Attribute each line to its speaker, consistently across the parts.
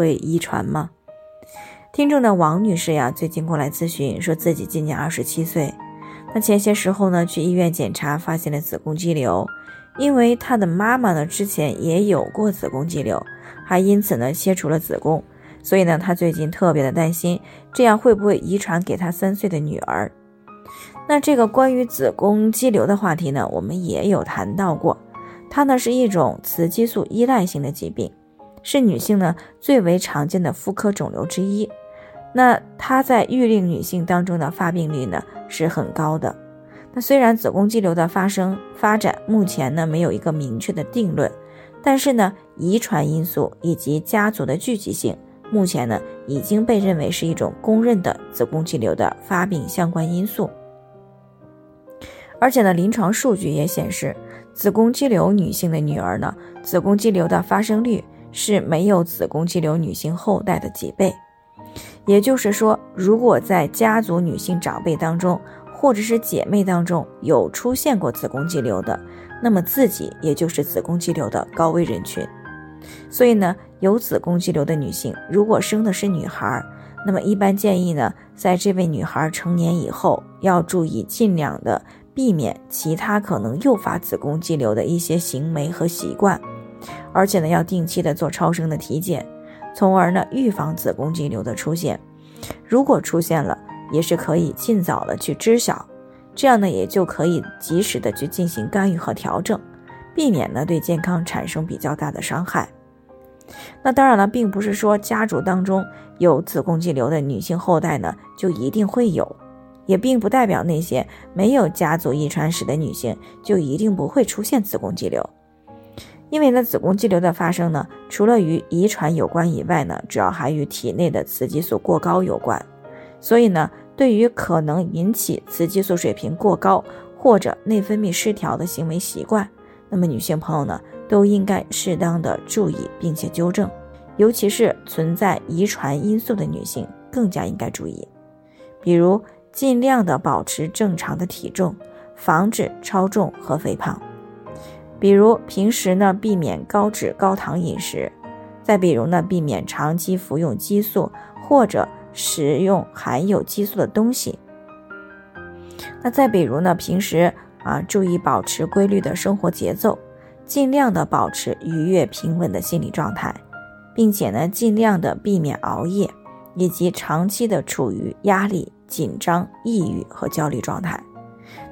Speaker 1: 会遗传吗？听众的王女士呀，最近过来咨询，说自己今年二十七岁，那前些时候呢，去医院检查，发现了子宫肌瘤。因为她的妈妈呢，之前也有过子宫肌瘤，还因此呢，切除了子宫，所以呢，她最近特别的担心，这样会不会遗传给她三岁的女儿？那这个关于子宫肌瘤的话题呢，我们也有谈到过，它呢是一种雌激素依赖性的疾病。是女性呢最为常见的妇科肿瘤之一，那它在育龄女性当中的发病率呢是很高的。那虽然子宫肌瘤的发生发展目前呢没有一个明确的定论，但是呢遗传因素以及家族的聚集性，目前呢已经被认为是一种公认的子宫肌瘤的发病相关因素。而且呢临床数据也显示，子宫肌瘤女性的女儿呢子宫肌瘤的发生率。是没有子宫肌瘤女性后代的几倍，也就是说，如果在家族女性长辈当中，或者是姐妹当中有出现过子宫肌瘤的，那么自己也就是子宫肌瘤的高危人群。所以呢，有子宫肌瘤的女性，如果生的是女孩，那么一般建议呢，在这位女孩成年以后，要注意尽量的避免其他可能诱发子宫肌瘤的一些行为和习惯。而且呢，要定期的做超声的体检，从而呢预防子宫肌瘤的出现。如果出现了，也是可以尽早的去知晓，这样呢也就可以及时的去进行干预和调整，避免呢对健康产生比较大的伤害。那当然了，并不是说家族当中有子宫肌瘤的女性后代呢就一定会有，也并不代表那些没有家族遗传史的女性就一定不会出现子宫肌瘤。因为呢，子宫肌瘤的发生呢，除了与遗传有关以外呢，主要还与体内的雌激素过高有关。所以呢，对于可能引起雌激素水平过高或者内分泌失调的行为习惯，那么女性朋友呢，都应该适当的注意并且纠正，尤其是存在遗传因素的女性更加应该注意，比如尽量的保持正常的体重，防止超重和肥胖。比如平时呢，避免高脂高糖饮食；再比如呢，避免长期服用激素或者食用含有激素的东西。那再比如呢，平时啊，注意保持规律的生活节奏，尽量的保持愉悦平稳的心理状态，并且呢，尽量的避免熬夜，以及长期的处于压力、紧张、抑郁和焦虑状态。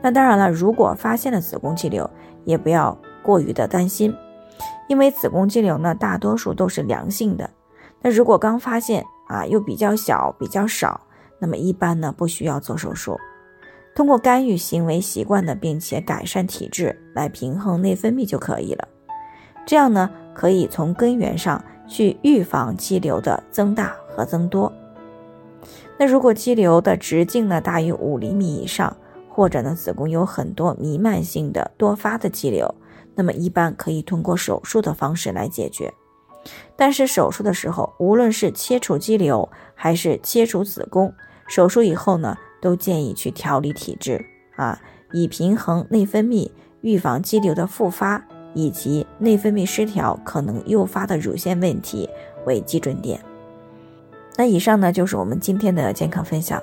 Speaker 1: 那当然了，如果发现了子宫肌瘤，也不要。过于的担心，因为子宫肌瘤呢，大多数都是良性的。那如果刚发现啊，又比较小、比较少，那么一般呢不需要做手术，通过干预行为习惯的，并且改善体质来平衡内分泌就可以了。这样呢，可以从根源上去预防肌瘤的增大和增多。那如果肌瘤的直径呢大于五厘米以上，或者呢子宫有很多弥漫性的多发的肌瘤。那么一般可以通过手术的方式来解决，但是手术的时候，无论是切除肌瘤还是切除子宫，手术以后呢，都建议去调理体质啊，以平衡内分泌、预防肌瘤的复发以及内分泌失调可能诱发的乳腺问题为基准点。那以上呢就是我们今天的健康分享，